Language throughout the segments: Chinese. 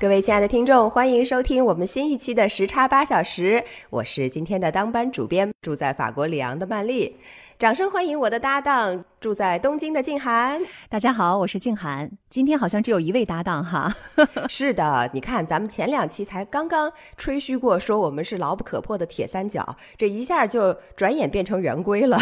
各位亲爱的听众，欢迎收听我们新一期的时差八小时。我是今天的当班主编，住在法国里昂的曼丽。掌声欢迎我的搭档，住在东京的静涵。大家好，我是静涵。今天好像只有一位搭档哈。是的，你看咱们前两期才刚刚吹嘘过，说我们是牢不可破的铁三角，这一下就转眼变成圆规了。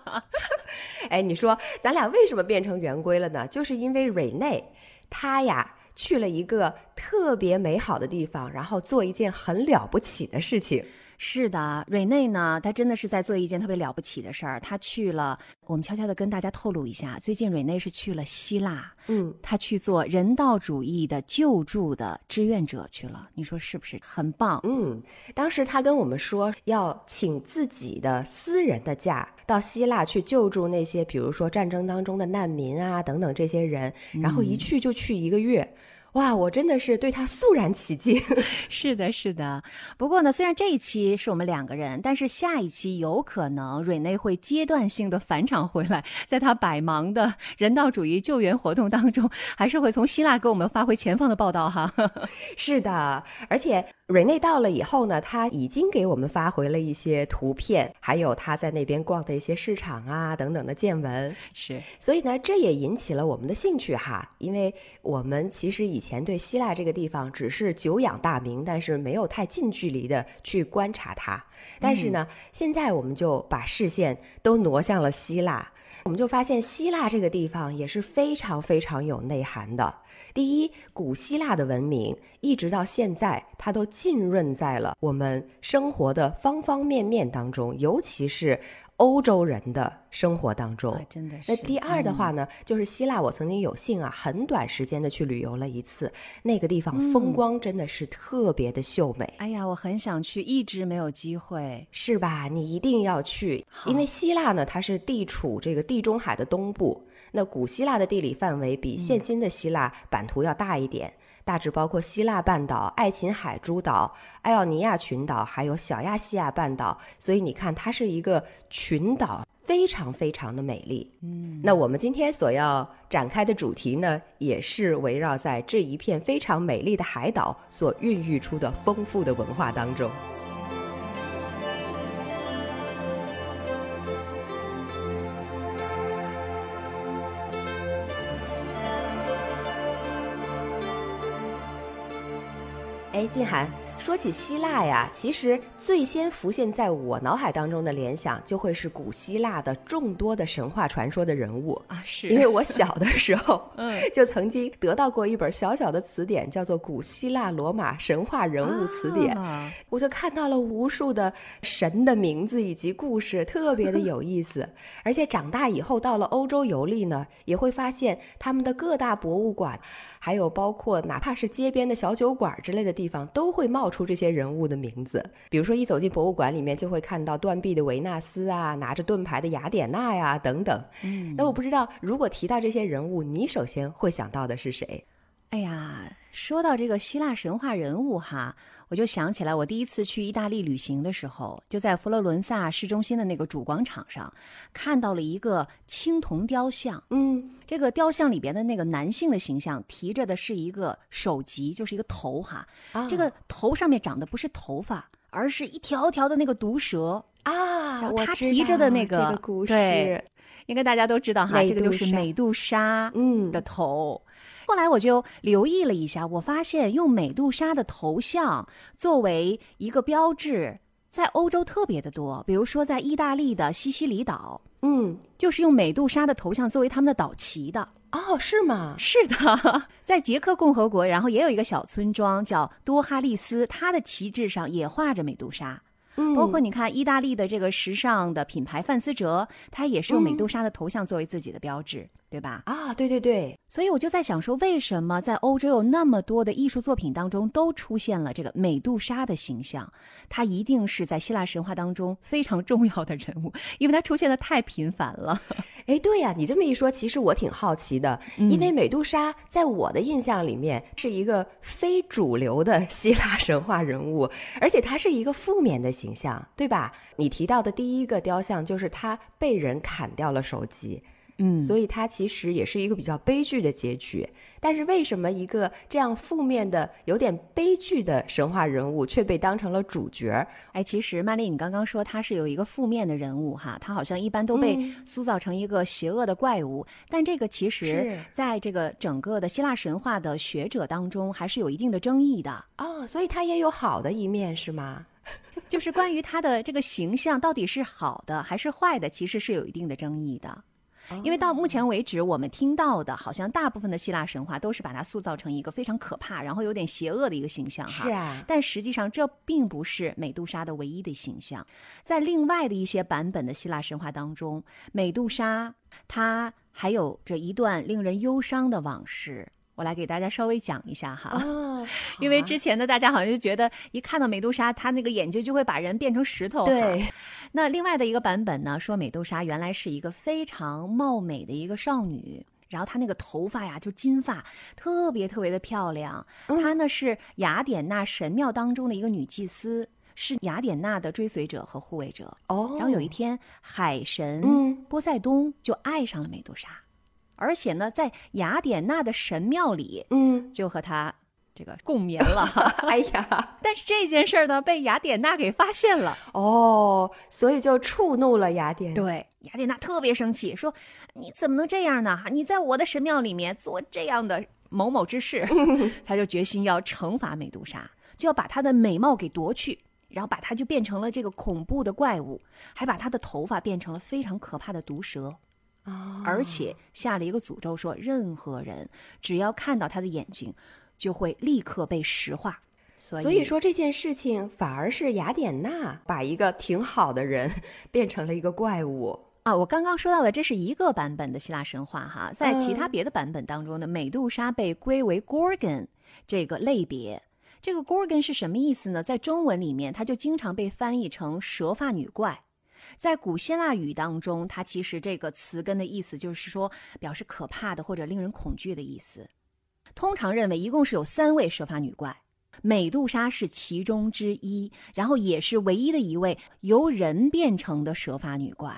哎，你说咱俩为什么变成圆规了呢？就是因为瑞内，他呀。去了一个特别美好的地方，然后做一件很了不起的事情。是的，瑞内呢，他真的是在做一件特别了不起的事儿。他去了，我们悄悄的跟大家透露一下，最近瑞内是去了希腊，嗯，他去做人道主义的救助的志愿者去了。你说是不是很棒？嗯，当时他跟我们说要请自己的私人的假到希腊去救助那些，比如说战争当中的难民啊等等这些人，然后一去就去一个月。哇，我真的是对他肃然起敬。是的，是的。不过呢，虽然这一期是我们两个人，但是下一期有可能瑞内会阶段性的返场回来，在他百忙的人道主义救援活动当中，还是会从希腊给我们发回前方的报道哈。是的，而且。瑞内到了以后呢，他已经给我们发回了一些图片，还有他在那边逛的一些市场啊等等的见闻。是，所以呢，这也引起了我们的兴趣哈，因为我们其实以前对希腊这个地方只是久仰大名，但是没有太近距离的去观察它。但是呢，现在我们就把视线都挪向了希腊，我们就发现希腊这个地方也是非常非常有内涵的。第一，古希腊的文明一直到现在，它都浸润在了我们生活的方方面面当中，尤其是欧洲人的生活当中。真的是。那第二的话呢，就是希腊，我曾经有幸啊，很短时间的去旅游了一次，那个地方风光真的是特别的秀美。哎呀，我很想去，一直没有机会，是吧？你一定要去，因为希腊呢，它是地处这个地中海的东部。那古希腊的地理范围比现今的希腊版图要大一点，大致包括希腊半岛、爱琴海诸岛、艾奥尼亚群岛，还有小亚细亚半岛。所以你看，它是一个群岛，非常非常的美丽。嗯，那我们今天所要展开的主题呢，也是围绕在这一片非常美丽的海岛所孕育出的丰富的文化当中。哎，静涵。说起希腊呀，其实最先浮现在我脑海当中的联想，就会是古希腊的众多的神话传说的人物啊。是因为我小的时候，嗯，就曾经得到过一本小小的词典，叫做《古希腊罗马神话人物词典》，我就看到了无数的神的名字以及故事，特别的有意思。而且长大以后到了欧洲游历呢，也会发现他们的各大博物馆，还有包括哪怕是街边的小酒馆之类的地方，都会冒。出这些人物的名字，比如说一走进博物馆里面，就会看到断臂的维纳斯啊，拿着盾牌的雅典娜呀等等。嗯，那我不知道，如果提到这些人物，你首先会想到的是谁？哎呀，说到这个希腊神话人物哈。我就想起来，我第一次去意大利旅行的时候，就在佛罗伦萨市中心的那个主广场上，看到了一个青铜雕像。嗯，这个雕像里边的那个男性的形象，提着的是一个首级，就是一个头哈。这个头上面长的不是头发，而是一条条的那个毒蛇啊。他提着的那个对，应该大家都知道哈，这个就是美杜莎嗯的头。后来我就留意了一下，我发现用美杜莎的头像作为一个标志，在欧洲特别的多。比如说，在意大利的西西里岛，嗯，就是用美杜莎的头像作为他们的岛旗的。哦，是吗？是的，在捷克共和国，然后也有一个小村庄叫多哈利斯，它的旗帜上也画着美杜莎。包括你看意大利的这个时尚的品牌范思哲，它也是用美杜莎的头像作为自己的标志，对吧？啊，对对对，所以我就在想说，为什么在欧洲有那么多的艺术作品当中都出现了这个美杜莎的形象？她一定是在希腊神话当中非常重要的人物，因为她出现的太频繁了。哎，对呀，你这么一说，其实我挺好奇的，因为美杜莎在我的印象里面是一个非主流的希腊神话人物，而且她是一个负面的形象，对吧？你提到的第一个雕像就是她被人砍掉了手机，嗯，所以它其实也是一个比较悲剧的结局。但是为什么一个这样负面的、有点悲剧的神话人物却被当成了主角？哎，其实曼丽，你刚刚说他是有一个负面的人物哈，他好像一般都被塑造成一个邪恶的怪物。但这个其实在这个整个的希腊神话的学者当中，还是有一定的争议的哦。所以他也有好的一面，是吗？就是关于他的这个形象到底是好的还是坏的，其实是有一定的争议的。因为到目前为止，我们听到的，好像大部分的希腊神话都是把它塑造成一个非常可怕，然后有点邪恶的一个形象哈。是啊。但实际上，这并不是美杜莎的唯一的形象。在另外的一些版本的希腊神话当中，美杜莎她还有着一段令人忧伤的往事。我来给大家稍微讲一下哈，因为之前的大家好像就觉得一看到美杜莎，她那个眼睛就会把人变成石头。对。那另外的一个版本呢，说美杜莎原来是一个非常貌美的一个少女，然后她那个头发呀就金发，特别特别的漂亮。她呢是雅典娜神庙当中的一个女祭司，是雅典娜的追随者和护卫者。哦。然后有一天，海神波塞冬就爱上了美杜莎。而且呢，在雅典娜的神庙里，嗯，就和他这个共眠了。哎呀，但是这件事儿呢，被雅典娜给发现了。哦，所以就触怒了雅典。对，雅典娜特别生气，说：“你怎么能这样呢？你在我的神庙里面做这样的某某之事。”他就决心要惩罚美杜莎，就要把她的美貌给夺去，然后把她就变成了这个恐怖的怪物，还把她的头发变成了非常可怕的毒蛇。而且下了一个诅咒，说任何人只要看到他的眼睛，就会立刻被石化。所以说这件事情反而是雅典娜把一个挺好的人 变成了一个怪物啊！我刚刚说到的这是一个版本的希腊神话哈，在其他别的版本当中呢，美杜莎被归为 Gorgon 这个类别。这个 Gorgon 是什么意思呢？在中文里面，它就经常被翻译成蛇发女怪。在古希腊语当中，它其实这个词根的意思就是说表示可怕的或者令人恐惧的意思。通常认为一共是有三位蛇发女怪，美杜莎是其中之一，然后也是唯一的一位由人变成的蛇发女怪。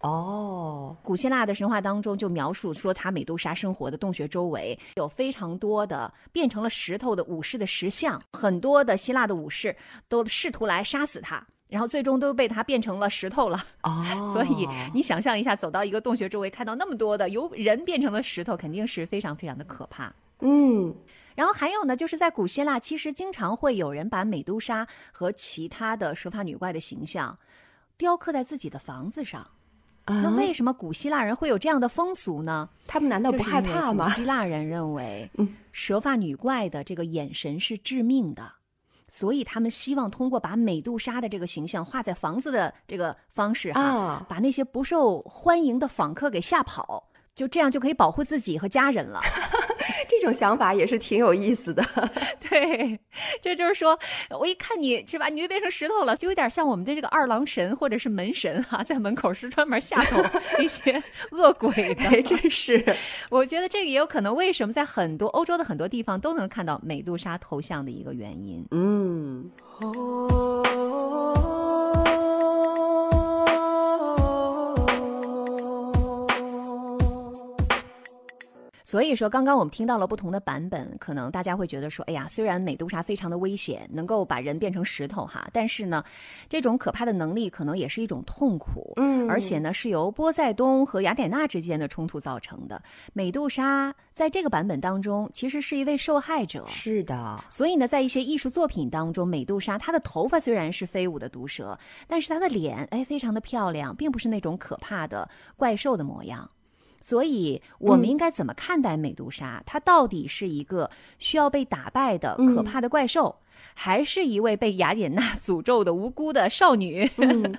哦，古希腊的神话当中就描述说，她美杜莎生活的洞穴周围有非常多的变成了石头的武士的石像，很多的希腊的武士都试图来杀死她。然后最终都被它变成了石头了哦，所以你想象一下，走到一个洞穴周围，看到那么多的由人变成了石头，肯定是非常非常的可怕。嗯，然后还有呢，就是在古希腊，其实经常会有人把美杜莎和其他的蛇发女怪的形象雕刻在自己的房子上。那为什么古希腊人会有这样的风俗呢？他们难道不害怕吗？古希腊人认为，蛇发女怪的这个眼神是致命的。所以他们希望通过把美杜莎的这个形象画在房子的这个方式哈，把那些不受欢迎的访客给吓跑，就这样就可以保护自己和家人了。这种想法也是挺有意思的。对，这就是说我一看你是吧，你就变成石头了，就有点像我们的这个二郎神或者是门神哈，在门口是专门吓走那些 恶鬼的。真是，我觉得这个也有可能，为什么在很多欧洲的很多地方都能看到美杜莎头像的一个原因。嗯。所以说，刚刚我们听到了不同的版本，可能大家会觉得说，哎呀，虽然美杜莎非常的危险，能够把人变成石头哈，但是呢，这种可怕的能力可能也是一种痛苦，嗯，而且呢，是由波塞冬和雅典娜之间的冲突造成的。美杜莎在这个版本当中，其实是一位受害者，是的。所以呢，在一些艺术作品当中，美杜莎她的头发虽然是飞舞的毒蛇，但是她的脸哎非常的漂亮，并不是那种可怕的怪兽的模样。所以，我们应该怎么看待美杜莎？她到底是一个需要被打败的可怕的怪兽，还是一位被雅典娜诅咒的无辜的少女？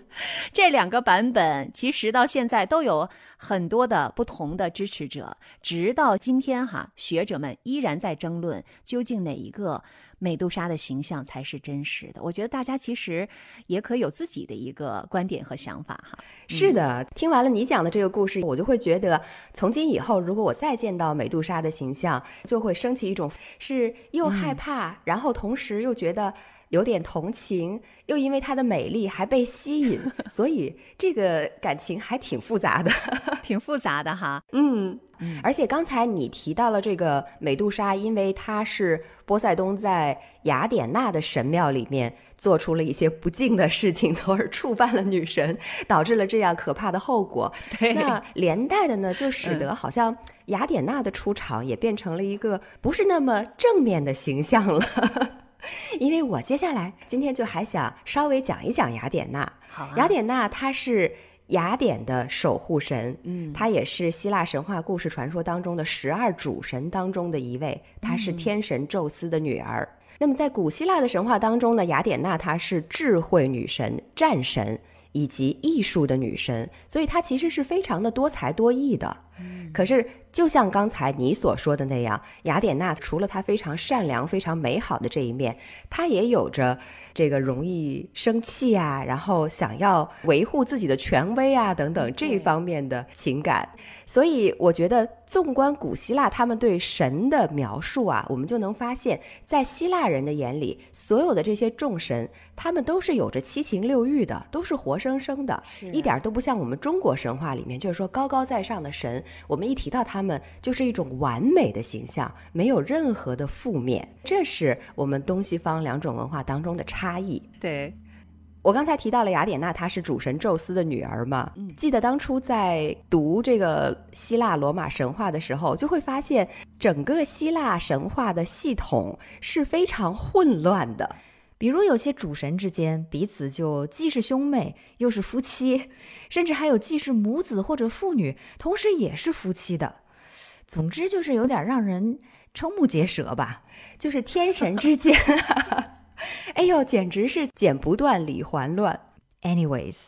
这两个版本其实到现在都有很多的不同的支持者，直到今天哈，学者们依然在争论究竟哪一个。美杜莎的形象才是真实的。我觉得大家其实也可以有自己的一个观点和想法哈。是的，听完了你讲的这个故事，我就会觉得，从今以后，如果我再见到美杜莎的形象，就会升起一种是又害怕，然后同时又觉得有点同情，又因为她的美丽还被吸引，所以这个感情还挺复杂的，挺复杂的哈。嗯。而且刚才你提到了这个美杜莎，因为她是波塞冬在雅典娜的神庙里面做出了一些不敬的事情，从而触犯了女神，导致了这样可怕的后果。对，那连带的呢，就使得好像雅典娜的出场也变成了一个不是那么正面的形象了。因为我接下来今天就还想稍微讲一讲雅典娜。好，雅典娜她是。雅典的守护神，嗯，她也是希腊神话故事传说当中的十二主神当中的一位，她是天神宙斯的女儿。那么在古希腊的神话当中呢，雅典娜她是智慧女神、战神以及艺术的女神，所以她其实是非常的多才多艺的。可是就像刚才你所说的那样，雅典娜除了她非常善良、非常美好的这一面，她也有着。这个容易生气啊，然后想要维护自己的权威啊，等等这一方面的情感。所以我觉得，纵观古希腊他们对神的描述啊，我们就能发现，在希腊人的眼里，所有的这些众神，他们都是有着七情六欲的，都是活生生的，一点都不像我们中国神话里面，就是说高高在上的神，我们一提到他们，就是一种完美的形象，没有任何的负面。这是我们东西方两种文化当中的差异。对。我刚才提到了雅典娜，她是主神宙斯的女儿嘛？记得当初在读这个希腊罗马神话的时候，就会发现整个希腊神话的系统是非常混乱的。比如有些主神之间彼此就既是兄妹又是夫妻，甚至还有既是母子或者父女，同时也是夫妻的。总之就是有点让人瞠目结舌吧，就是天神之间。哎呦，简直是剪不断理还乱。Anyways，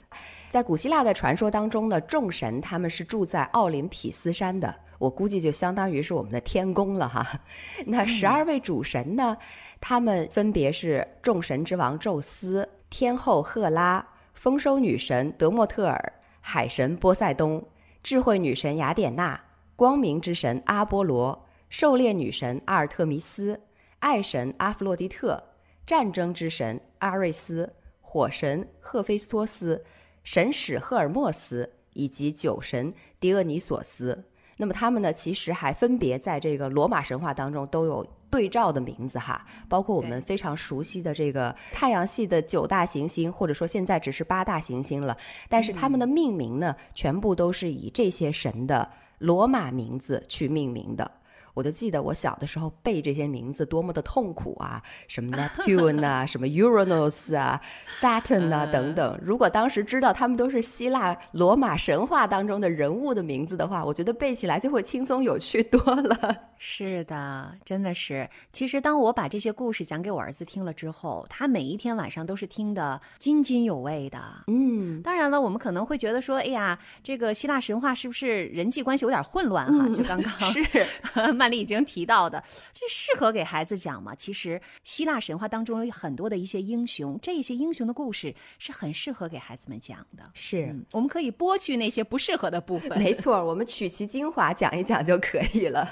在古希腊的传说当中呢，众神他们是住在奥林匹斯山的，我估计就相当于是我们的天宫了哈。那十二位主神呢，他们分别是众神之王宙斯、天后赫拉、丰收女神德莫特尔、海神波塞冬、智慧女神雅典娜、光明之神阿波罗、狩猎女神阿尔特弥斯、爱神阿弗洛狄特。战争之神阿瑞斯、火神赫菲斯托斯、神使赫尔墨斯以及酒神狄俄尼索斯，那么他们呢，其实还分别在这个罗马神话当中都有对照的名字哈，包括我们非常熟悉的这个太阳系的九大行星，或者说现在只是八大行星了，但是他们的命名呢，全部都是以这些神的罗马名字去命名的。我就记得我小的时候背这些名字多么的痛苦啊，什么 Neptune 啊，什么 Uranus 啊，Saturn 啊等等。如果当时知道他们都是希腊罗马神话当中的人物的名字的话，我觉得背起来就会轻松有趣多了。是的，真的是。其实当我把这些故事讲给我儿子听了之后，他每一天晚上都是听得津津有味的。嗯，当然了，我们可能会觉得说，哎呀，这个希腊神话是不是人际关系有点混乱哈？就刚刚是 慢。里已经提到的，这适合给孩子讲吗？其实希腊神话当中有很多的一些英雄，这些英雄的故事是很适合给孩子们讲的。是，我们可以剥去那些不适合的部分。没错，我们取其精华讲一讲就可以了。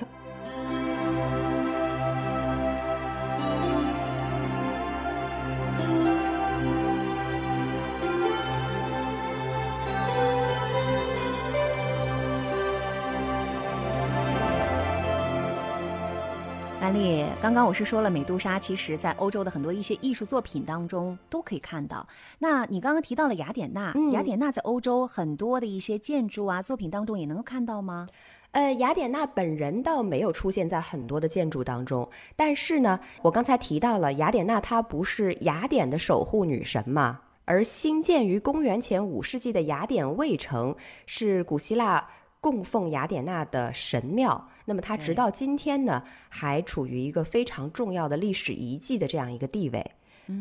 安利，刚刚我是说了，美杜莎其实在欧洲的很多一些艺术作品当中都可以看到。那你刚刚提到了雅典娜，雅典娜在欧洲很多的一些建筑啊作品当中也能够看到吗？呃，雅典娜本人倒没有出现在很多的建筑当中，但是呢，我刚才提到了雅典娜，她不是雅典的守护女神嘛？而兴建于公元前五世纪的雅典卫城是古希腊。供奉雅典娜的神庙。那么它直到今天呢，还处于一个非常重要的历史遗迹的这样一个地位。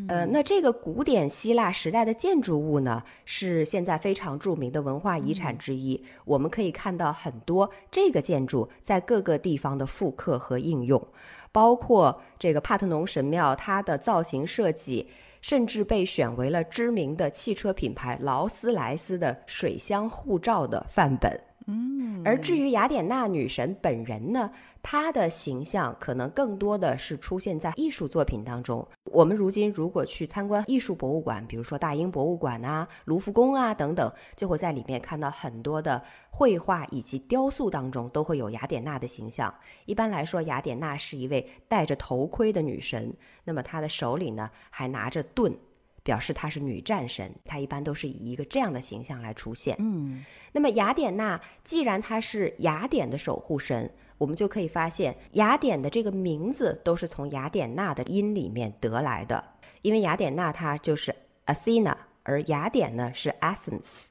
呃，那这个古典希腊时代的建筑物呢，是现在非常著名的文化遗产之一。我们可以看到很多这个建筑在各个地方的复刻和应用，包括这个帕特农神庙，它的造型设计甚至被选为了知名的汽车品牌劳斯莱斯的水箱护罩的范本。嗯，而至于雅典娜女神本人呢，她的形象可能更多的是出现在艺术作品当中。我们如今如果去参观艺术博物馆，比如说大英博物馆啊、卢浮宫啊等等，就会在里面看到很多的绘画以及雕塑当中都会有雅典娜的形象。一般来说，雅典娜是一位戴着头盔的女神，那么她的手里呢还拿着盾。表示她是女战神，她一般都是以一个这样的形象来出现。嗯，那么雅典娜既然她是雅典的守护神，我们就可以发现雅典的这个名字都是从雅典娜的音里面得来的，因为雅典娜她就是 Athena，而雅典呢是 Athens。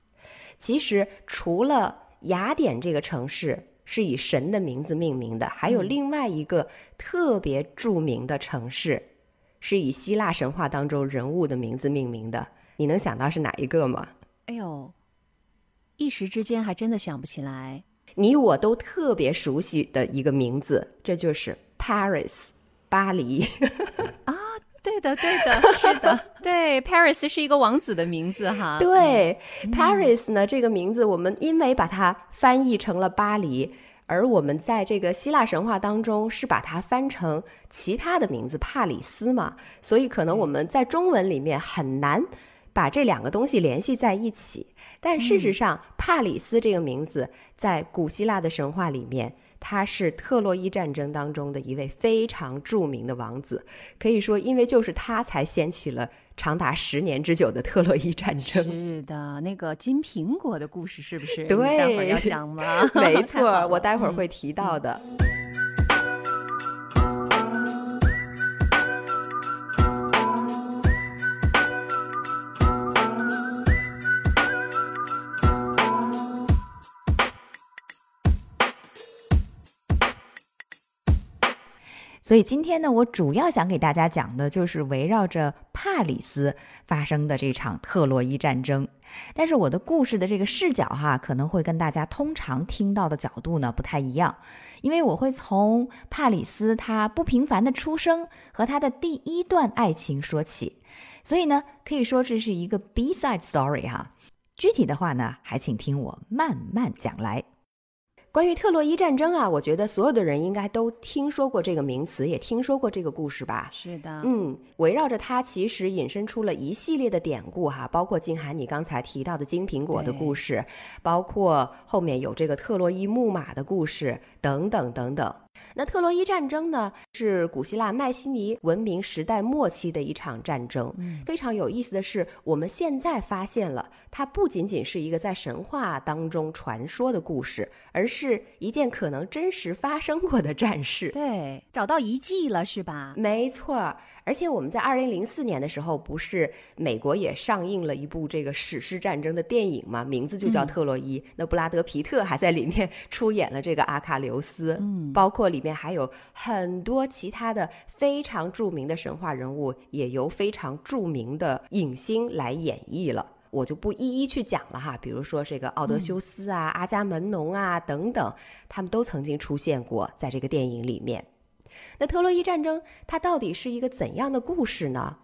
其实除了雅典这个城市是以神的名字命名的，还有另外一个特别著名的城市。是以希腊神话当中人物的名字命名的，你能想到是哪一个吗？哎呦，一时之间还真的想不起来。你我都特别熟悉的一个名字，这就是 Paris，巴黎。啊，对的，对的，是的，对，Paris 是一个王子的名字哈。对，Paris 呢这个名字，我们因为把它翻译成了巴黎。而我们在这个希腊神话当中是把它翻成其他的名字帕里斯嘛，所以可能我们在中文里面很难把这两个东西联系在一起。但事实上，帕里斯这个名字在古希腊的神话里面，他是特洛伊战争当中的一位非常著名的王子，可以说，因为就是他才掀起了。长达十年之久的特洛伊战争，是的，那个金苹果的故事是不是？对，待会儿要讲吗？没错，我待会儿会提到的。所以今天呢，我主要想给大家讲的就是围绕着帕里斯发生的这场特洛伊战争。但是我的故事的这个视角哈，可能会跟大家通常听到的角度呢不太一样，因为我会从帕里斯他不平凡的出生和他的第一段爱情说起。所以呢，可以说这是一个 B side story 哈。具体的话呢，还请听我慢慢讲来。关于特洛伊战争啊，我觉得所有的人应该都听说过这个名词，也听说过这个故事吧？是的，嗯，围绕着它，其实引申出了一系列的典故哈，包括静涵你刚才提到的金苹果的故事，包括后面有这个特洛伊木马的故事等等等等。那特洛伊战争呢，是古希腊迈锡尼文明时代末期的一场战争。非常有意思的是，我们现在发现了，它不仅仅是一个在神话当中传说的故事，而是一件可能真实发生过的 战事。对，找到遗迹了，是吧？没错。而且我们在二零零四年的时候，不是美国也上映了一部这个史诗战争的电影吗？名字就叫《特洛伊》。那布拉德皮特还在里面 出演了这个阿卡琉斯，嗯，包括里面还有很多其他的非常著名的神话人物，也由非常著名的影星来演绎了。我就不一一去讲了哈。比如说这个奥德修斯啊、阿伽门农啊等等，他们都曾经出现过在这个电影里面。那特洛伊战争它到底是一个怎样的故事呢？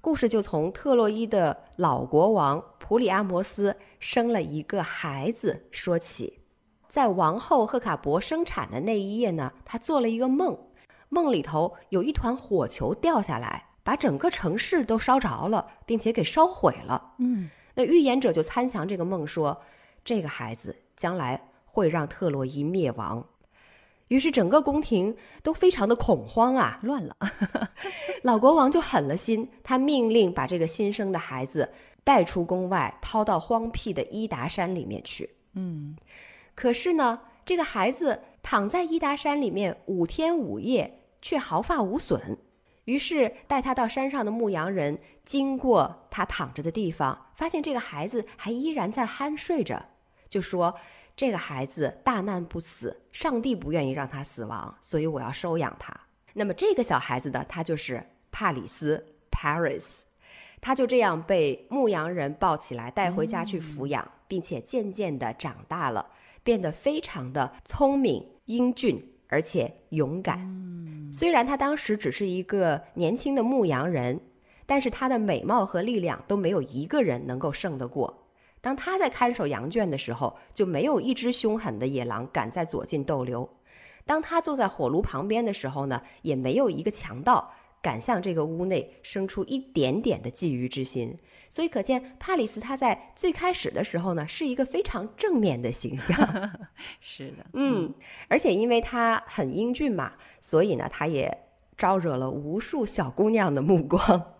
故事就从特洛伊的老国王普里阿摩斯生了一个孩子说起。在王后赫卡伯生产的那一夜呢，他做了一个梦，梦里头有一团火球掉下来，把整个城市都烧着了，并且给烧毁了。嗯，那预言者就参详这个梦说，这个孩子将来会让特洛伊灭亡。于是整个宫廷都非常的恐慌啊，乱了。老国王就狠了心，他命令把这个新生的孩子带出宫外，抛到荒僻的伊达山里面去。嗯，可是呢，这个孩子躺在伊达山里面五天五夜，却毫发无损。于是带他到山上的牧羊人经过他躺着的地方，发现这个孩子还依然在酣睡着，就说。这个孩子大难不死，上帝不愿意让他死亡，所以我要收养他。那么这个小孩子呢，他就是帕里斯 （Paris），他就这样被牧羊人抱起来带回家去抚养，并且渐渐的长大了，变得非常的聪明、英俊，而且勇敢。虽然他当时只是一个年轻的牧羊人，但是他的美貌和力量都没有一个人能够胜得过。当他在看守羊圈的时候，就没有一只凶狠的野狼敢在左近逗留；当他坐在火炉旁边的时候呢，也没有一个强盗敢向这个屋内生出一点点的觊觎之心。所以可见，帕里斯他在最开始的时候呢，是一个非常正面的形象。是的，嗯，而且因为他很英俊嘛，所以呢，他也招惹了无数小姑娘的目光。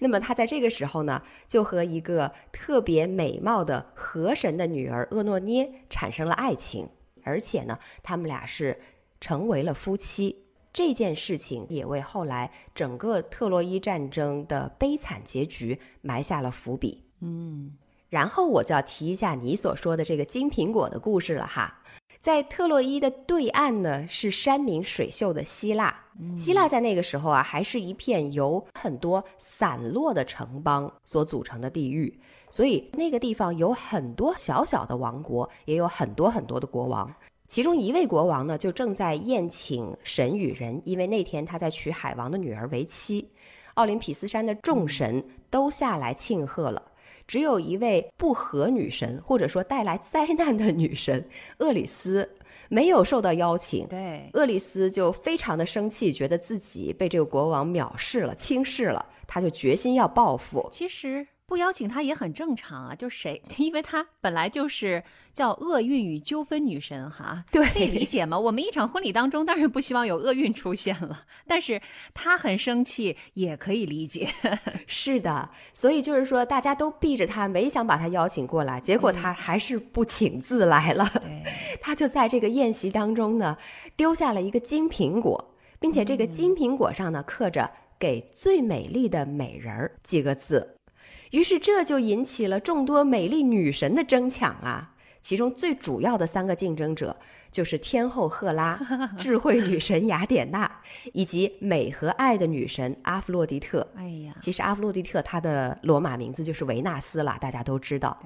那么他在这个时候呢，就和一个特别美貌的河神的女儿厄诺涅产生了爱情，而且呢，他们俩是成为了夫妻。这件事情也为后来整个特洛伊战争的悲惨结局埋下了伏笔。嗯，然后我就要提一下你所说的这个金苹果的故事了哈。在特洛伊的对岸呢，是山明水秀的希腊。希腊在那个时候啊，还是一片由很多散落的城邦所组成的地域，所以那个地方有很多小小的王国，也有很多很多的国王。其中一位国王呢，就正在宴请神与人，因为那天他在娶海王的女儿为妻。奥林匹斯山的众神都下来庆贺了。只有一位不和女神，或者说带来灾难的女神 厄里斯，没有受到邀请。对，厄里斯就非常的生气，觉得自己被这个国王藐视了、轻视了，他就决心要报复。其实。不邀请她也很正常啊，就谁，因为她本来就是叫厄运与纠纷女神哈，对，可以理解吗？我们一场婚礼当中当然不希望有厄运出现了，但是她很生气也可以理解。是的，所以就是说大家都避着她，没想把她邀请过来，结果她还是不请自来了。对，她就在这个宴席当中呢，丢下了一个金苹果，并且这个金苹果上呢刻着“给最美丽的美人儿”几个字。于是这就引起了众多美丽女神的争抢啊！其中最主要的三个竞争者就是天后赫拉、智慧女神雅典娜以及美和爱的女神阿弗洛狄特。哎呀，其实阿弗洛狄特她的罗马名字就是维纳斯啦，大家都知道。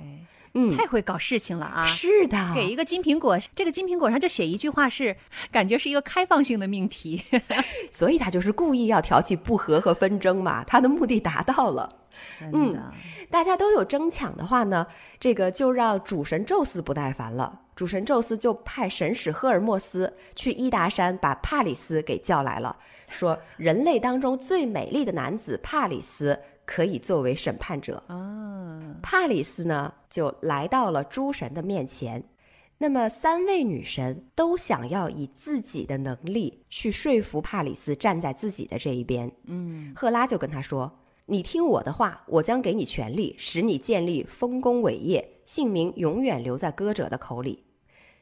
嗯，太会搞事情了啊！是的，给一个金苹果，这个金苹果上就写一句话，是感觉是一个开放性的命题，所以他就是故意要挑起不和和纷争嘛，他的目的达到了。真的，大家都有争抢的话呢，这个就让主神宙斯不耐烦了。主神宙斯就派神使赫尔墨斯去伊达山把帕里斯给叫来了，说人类当中最美丽的男子帕里斯可以作为审判者。啊，帕里斯呢就来到了诸神的面前，那么三位女神都想要以自己的能力去说服帕里斯站在自己的这一边。嗯，赫拉就跟他说。你听我的话，我将给你权力，使你建立丰功伟业，姓名永远留在歌者的口里。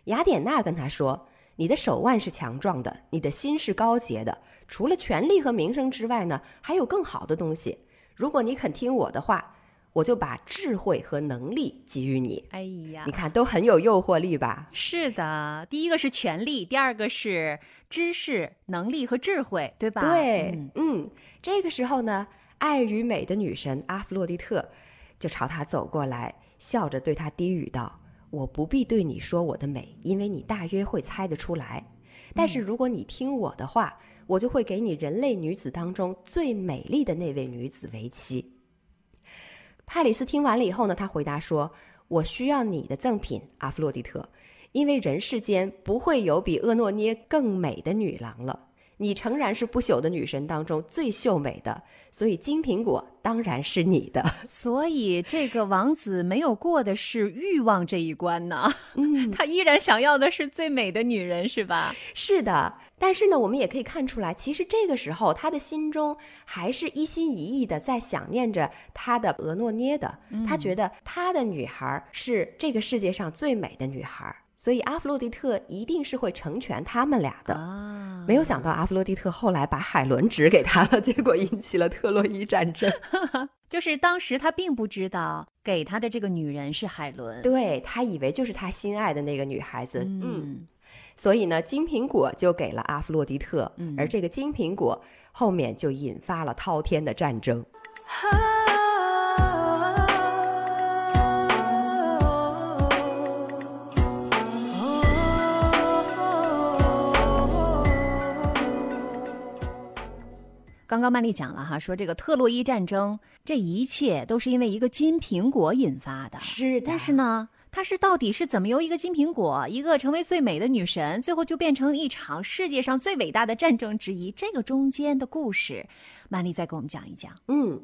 雅典娜跟他说：“你的手腕是强壮的，你的心是高洁的。除了权力和名声之外呢，还有更好的东西。如果你肯听我的话，我就把智慧和能力给予你。哎呀，你看都很有诱惑力吧？是的，第一个是权力，第二个是知识、能力和智慧，对吧？对，嗯嗯，这个时候呢。”爱与美的女神阿弗洛狄特就朝他走过来，笑着对他低语道：“我不必对你说我的美，因为你大约会猜得出来。但是如果你听我的话，我就会给你人类女子当中最美丽的那位女子为妻。”帕里斯听完了以后呢，他回答说：“我需要你的赠品，阿弗洛狄特，因为人世间不会有比厄诺涅更美的女郎了。”你诚然是不朽的女神当中最秀美的，所以金苹果当然是你的。所以这个王子没有过的是欲望这一关呢，嗯，他依然想要的是最美的女人，是吧？是的，但是呢，我们也可以看出来，其实这个时候他的心中还是一心一意的在想念着他的俄诺涅的，他觉得他的女孩是这个世界上最美的女孩。所以阿弗洛狄特一定是会成全他们俩的。啊，没有想到阿弗洛狄特后来把海伦指给他了，结果引起了特洛伊战争。就是当时他并不知道给他的这个女人是海伦。对他以为就是他心爱的那个女孩子，嗯，嗯，所以呢，金苹果就给了阿弗洛狄特，嗯而这个金苹果后面就引发了滔天的战争。刚刚曼丽讲了哈，说这个特洛伊战争，这一切都是因为一个金苹果引发的。是的，但是呢，它是到底是怎么由一个金苹果，一个成为最美的女神，最后就变成一场世界上最伟大的战争之一？这个中间的故事，曼丽再给我们讲一讲。嗯，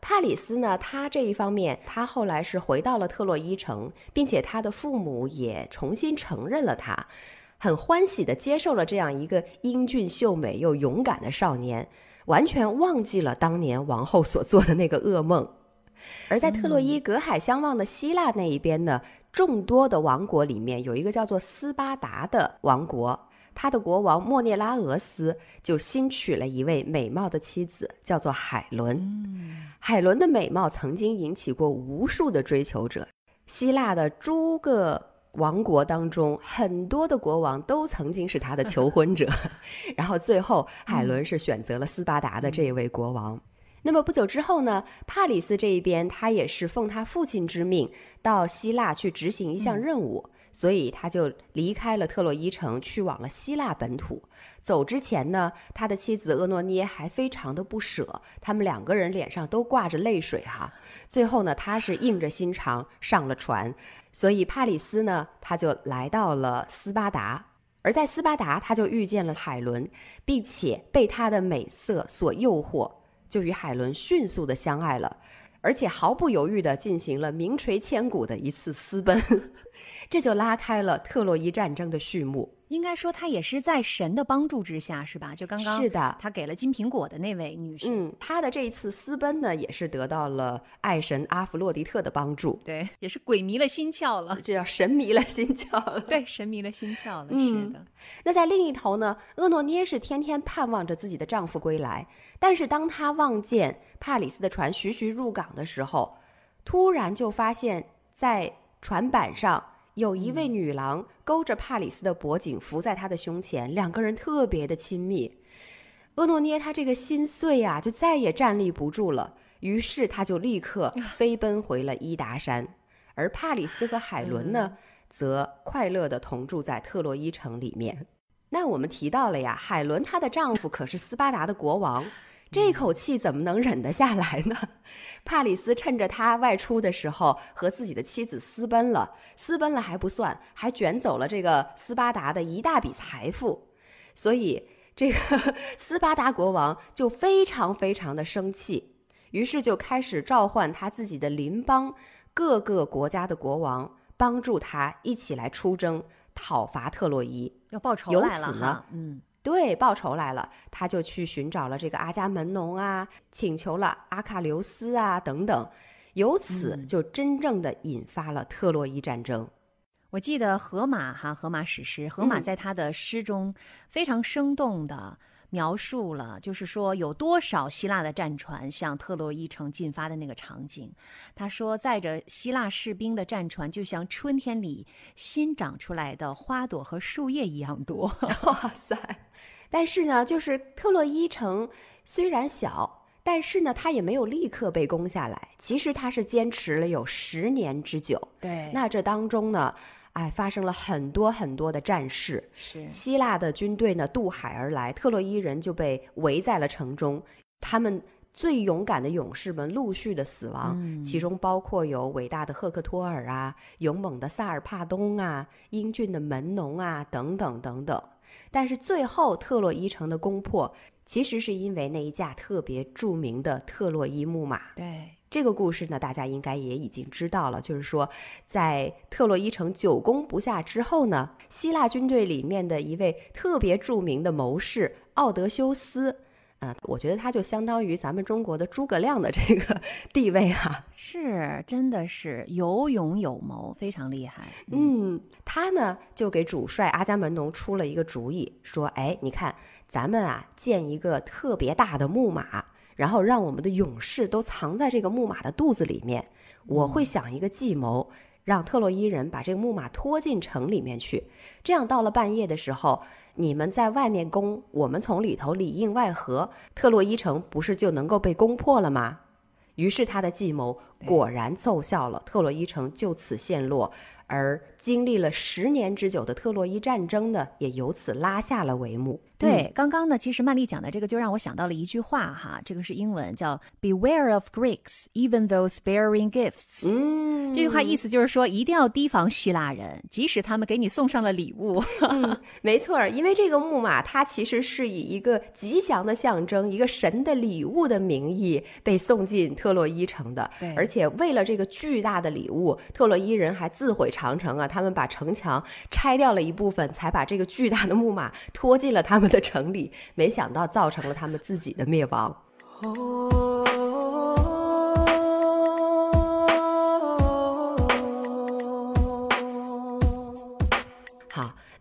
帕里斯呢，他这一方面，他后来是回到了特洛伊城，并且他的父母也重新承认了他，很欢喜的接受了这样一个英俊秀美又勇敢的少年，完全忘记了当年王后所做的那个噩梦。而在特洛伊隔海相望的希腊那一边呢，众多的王国里面有一个叫做斯巴达的王国，他的国王莫涅拉俄斯就新娶了一位美貌的妻子，叫做海伦。海伦的美貌曾经引起过无数的追求者，希腊的诸个王国当中，很多的国王都曾经是他的求婚者。然后最后，海伦是选择了斯巴达的这位国王。那么不久之后呢，帕里斯这一边，他也是奉他父亲之命到希腊去执行一项任务，所以他就离开了特洛伊城，去往了希腊本土。走之前呢，他的妻子厄诺涅还非常的不舍，他们两个人脸上都挂着泪水哈。最后呢，他是硬着心肠上了船，所以帕里斯呢，他就来到了斯巴达。而在斯巴达，他就遇见了海伦，并且被她的美色所诱惑，就与海伦迅速的相爱了，而且毫不犹豫的进行了名垂千古的一次私奔，这就拉开了特洛伊战争的序幕。应该说，他也是在神的帮助之下，是吧？就刚刚是的他给了金苹果的那位女士，嗯，他的这一次私奔呢，也是得到了爱神阿弗洛狄特的帮助，对，也是鬼迷了心窍了。这叫神迷了心窍了。对，神迷了心窍了，嗯是的。那在另一头呢，厄诺涅是天天盼望着自己的丈夫归来，但是当她望见帕里斯的船徐徐入港的时候，突然就发现，在船板上有一位女郎勾着帕里斯的脖颈，伏在他的胸前，两个人特别的亲密。厄诺涅他这个心碎呀、就再也站立不住了，于是他就立刻飞奔回了伊达山，而帕里斯和海伦呢？则快乐的同住在特洛伊城里面。那我们提到了呀，海伦她的丈夫可是斯巴达的国王，这口气怎么能忍得下来呢？帕里斯趁着他外出的时候和自己的妻子私奔了，私奔了还不算，还卷走了这个斯巴达的一大笔财富，所以这个 斯巴达国王就非常非常的生气，于是就开始召唤他自己的邻邦各个国家的国王。帮助他一起来出征，讨伐特洛伊。要报仇来了此呢哈，嗯，对，报仇来了，他就去寻找了这个阿伽门农啊，请求了阿喀琉斯啊等等，由此嗯就真正的引发了特洛伊战争。我记得荷马哈，荷马史诗，荷马嗯在他的诗中非常生动的描述了，就是说有多少希腊的战船向特洛伊城进发的那个场景。他说，载着希腊士兵的战船就像春天里新长出来的花朵和树叶一样多。哇塞！但是呢，就是特洛伊城虽然小，但是呢，它也没有立刻被攻下来。其实它是坚持了有十年之久。对那这当中呢，哎，发生了很多很多的战事。是希腊的军队呢渡海而来，特洛伊人就被围在了城中。他们最勇敢的勇士们陆续的死亡，嗯其中包括有伟大的赫克托尔啊、勇猛的萨尔帕东啊、英俊的门农啊等等等等。但是最后特洛伊城的攻破，其实是因为那一架特别著名的特洛伊木马。对，这个故事呢，大家应该也已经知道了，就是说，在特洛伊城久攻不下之后呢，希腊军队里面的一位特别著名的谋士奥德修斯，啊，我觉得他就相当于咱们中国的诸葛亮的这个 地位啊。是，真的是有勇有谋，非常厉害。嗯，他呢就给主帅阿伽门农出了一个主意，说：“哎，你看，咱们啊建一个特别大的木马，然后让我们的勇士都藏在这个木马的肚子里面。我会想一个计谋，让特洛伊人把这个木马拖进城里面去。这样到了半夜的时候，你们在外面攻，我们从里头里应外合，特洛伊城不是就能够被攻破了吗？”于是他的计谋果然奏效了，特洛伊城就此陷落，而经历了十年之久的特洛伊战争呢，也由此拉下了帷幕。对，刚刚呢，其实曼丽讲的这个就让我想到了一句话哈，这个是英文叫 “Beware of Greeks, even those bearing gifts”。嗯，这句话意思就是说，一定要提防希腊人，即使他们给你送上了礼物。嗯，没错儿，因为这个木马它其实是以一个吉祥的象征，一个神的礼物的名义被送进特洛伊城的。对而且为了这个巨大的礼物，特洛伊人还自毁长城啊，他们把城墙拆掉了一部分，才把这个巨大的木马拖进了他们的城里。没想到造成了他们自己的灭亡。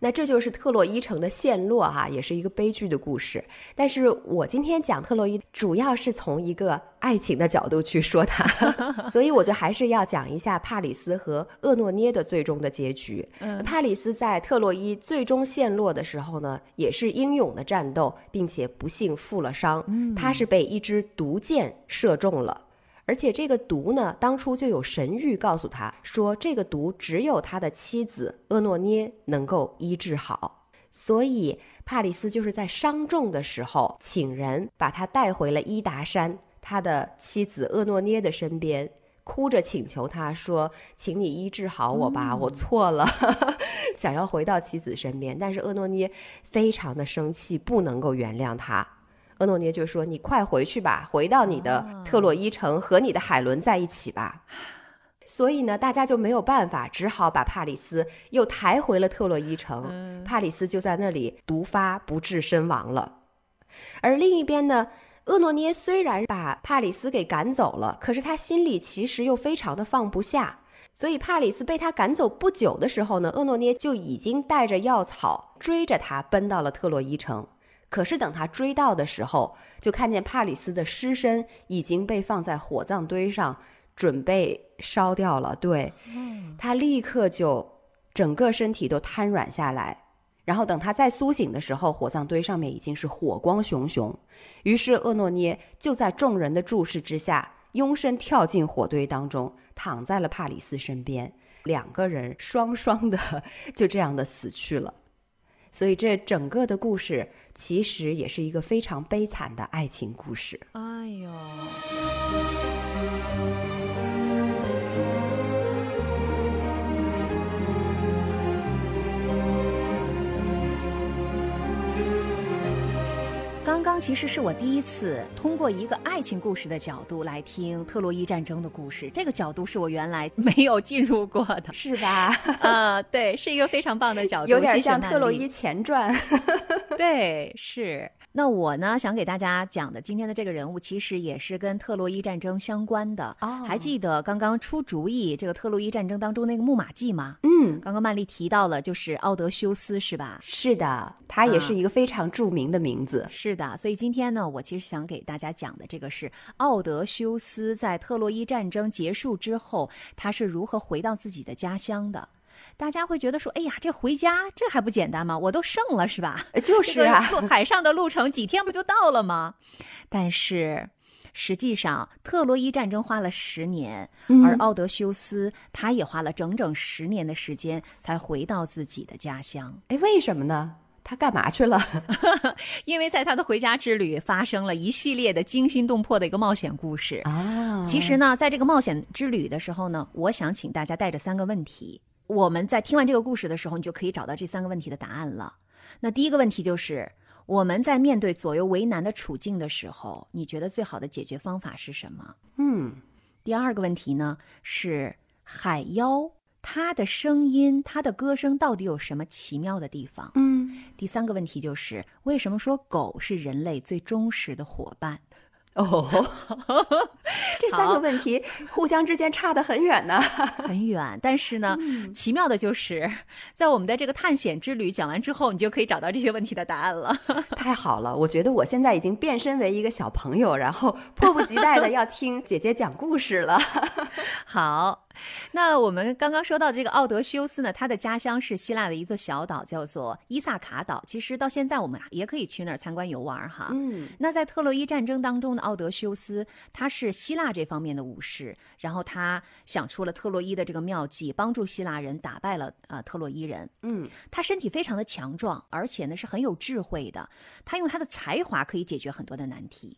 那这就是特洛伊城的陷落哈、也是一个悲剧的故事。但是我今天讲特洛伊，主要是从一个爱情的角度去说它，所以我就还是要讲一下帕里斯和厄诺涅的最终的结局。帕里斯在特洛伊最终陷落的时候呢，也是英勇的战斗，并且不幸负了伤。他是被一支毒箭射中了。而且这个毒呢，当初就有神谕告诉他说，这个毒只有他的妻子厄诺涅能够医治好。所以帕里斯就是在伤重的时候，请人把他带回了伊达山他的妻子厄诺涅的身边，哭着请求他说：“请你医治好我吧，我错了。”想要回到妻子身边，但是厄诺涅非常的生气，不能够原谅他。厄诺涅就说：“你快回去吧，回到你的特洛伊城，和你的海伦在一起吧。”所以呢，大家就没有办法，只好把帕里斯又抬回了特洛伊城。帕里斯就在那里毒发不治身亡了。而另一边呢，厄诺涅虽然把帕里斯给赶走了，可是他心里其实又非常的放不下。所以帕里斯被他赶走不久的时候呢，厄诺涅就已经带着药草追着他奔到了特洛伊城。可是等他追到的时候，就看见帕里斯的尸身已经被放在火葬堆上，准备烧掉了。对，他立刻就整个身体都瘫软下来。然后等他再苏醒的时候，火葬堆上面已经是火光熊熊。于是厄诺涅就在众人的注视之下，拥身跳进火堆当中，躺在了帕里斯身边。两个人双双的 就这样的死去了。所以这整个的故事其实也是一个非常悲惨的爱情故事。哎呦，刚刚其实是我第一次通过一个爱情故事的角度来听特洛伊战争的故事，这个角度是我原来没有进入过的。是吧？啊、对，是一个非常棒的角度，有点像特洛伊前传。对，是。那我呢，想给大家讲的今天的这个人物，其实也是跟特洛伊战争相关的。哦还记得刚刚出主意这个特洛伊战争当中那个木马计吗？嗯，刚刚曼丽提到了，就是奥德修斯，是吧？是的，他也是一个非常著名的名字。是的，所以今天呢，我其实想给大家讲的这个是奥德修斯在特洛伊战争结束之后，他是如何回到自己的家乡的。大家会觉得说，哎呀，这回家这还不简单吗？我都胜了是吧？呃 就是啊这，个海上的路程几天不就到了吗？但是实际上，特洛伊战争花了十年，嗯而奥德修斯他也花了整整十年的时间才回到自己的家乡。哎，为什么呢？他干嘛去了？因为在他的回家之旅发生了一系列的惊心动魄的一个冒险故事。啊其实呢，在这个冒险之旅的时候呢，我想请大家带着三个问题。我们在听完这个故事的时候，你就可以找到这三个问题的答案了。那第一个问题就是，我们在面对左右为难的处境的时候，你觉得最好的解决方法是什么？嗯，第二个问题呢是海妖，它的声音，它的歌声到底有什么奇妙的地方？嗯第三个问题就是，为什么说狗是人类最忠实的伙伴？哦，这三个问题互相之间差得很远呢。很远，但是呢，奇妙的就是，在我们的这个探险之旅讲完之后，你就可以找到这些问题的答案了。太好了，我觉得我现在已经变身为一个小朋友，然后迫不及待的要听姐姐讲故事了。好，那我们刚刚说到这个奥德修斯呢，他的家乡是希腊的一座小岛，叫做伊萨卡岛。其实到现在我们也可以去那儿参观游玩哈。嗯，那在特洛伊战争当中的奥德修斯，他是希腊这方面的武士，然后他想出了特洛伊的这个妙计，帮助希腊人打败了呃特洛伊人。嗯，他身体非常的强壮，而且呢是很有智慧的，他用他的才华可以解决很多的难题。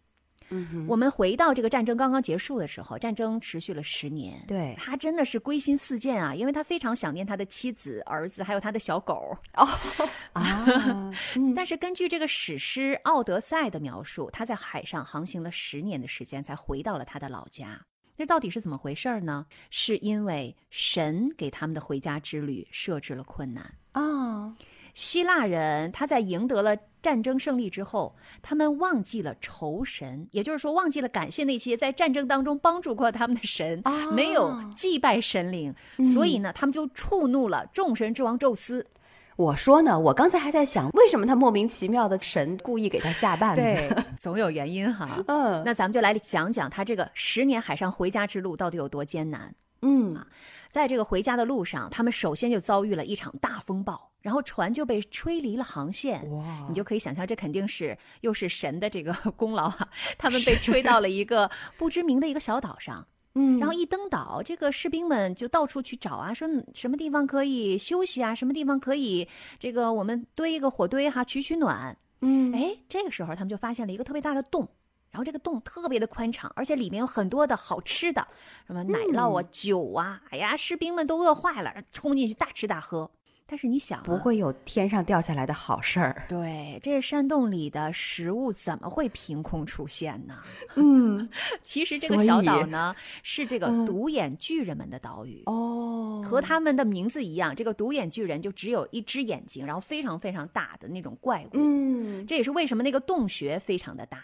嗯我们回到这个战争刚刚结束的时候，战争持续了十年，对他真的是归心似箭啊，因为他非常想念他的妻子、儿子，还有他的小狗哦。啊，但是根据这个史诗《奥德赛》的描述，他在海上航行了十年的时间，才回到了他的老家。那到底是怎么回事儿呢？是因为神给他们的回家之旅设置了困难。啊，希腊人他在赢得了战争胜利之后，他们忘记了仇神，也就是说忘记了感谢那些在战争当中帮助过他们的神，啊没有祭拜神灵，所以呢，他们就触怒了众神之王宙斯。我说呢，我刚才还在想，为什么他莫名其妙的神故意给他下绊子？，对，总有原因哈。嗯那咱们就来讲讲他这个十年海上回家之路到底有多艰难。嗯啊，在这个回家的路上，他们首先就遭遇了一场大风暴，然后船就被吹离了航线。哇你就可以想象，这肯定是又是神的这个 功劳啊！他们被吹到了一个不知名的一个小岛上，嗯然后一登岛，这个士兵们就到处去找啊，说嗯什么地方可以休息啊，什么地方可以这个我们堆一个火堆哈、取取暖。嗯，哎，这个时候他们就发现了一个特别大的洞，然后这个洞特别的宽敞，而且里面有很多的好吃的，什么奶酪啊、酒啊，哎呀，士兵们都饿坏了，冲进去大吃大喝。但是你想、啊，不会有天上掉下来的好事儿。对，这山洞里的食物怎么会凭空出现呢？嗯，其实这个小岛呢，是这个嗯独眼巨人们的岛屿。哦和他们的名字一样，这个独眼巨人就只有一只眼睛，然后非常非常大的那种怪物。嗯，这也是为什么那个洞穴非常的大。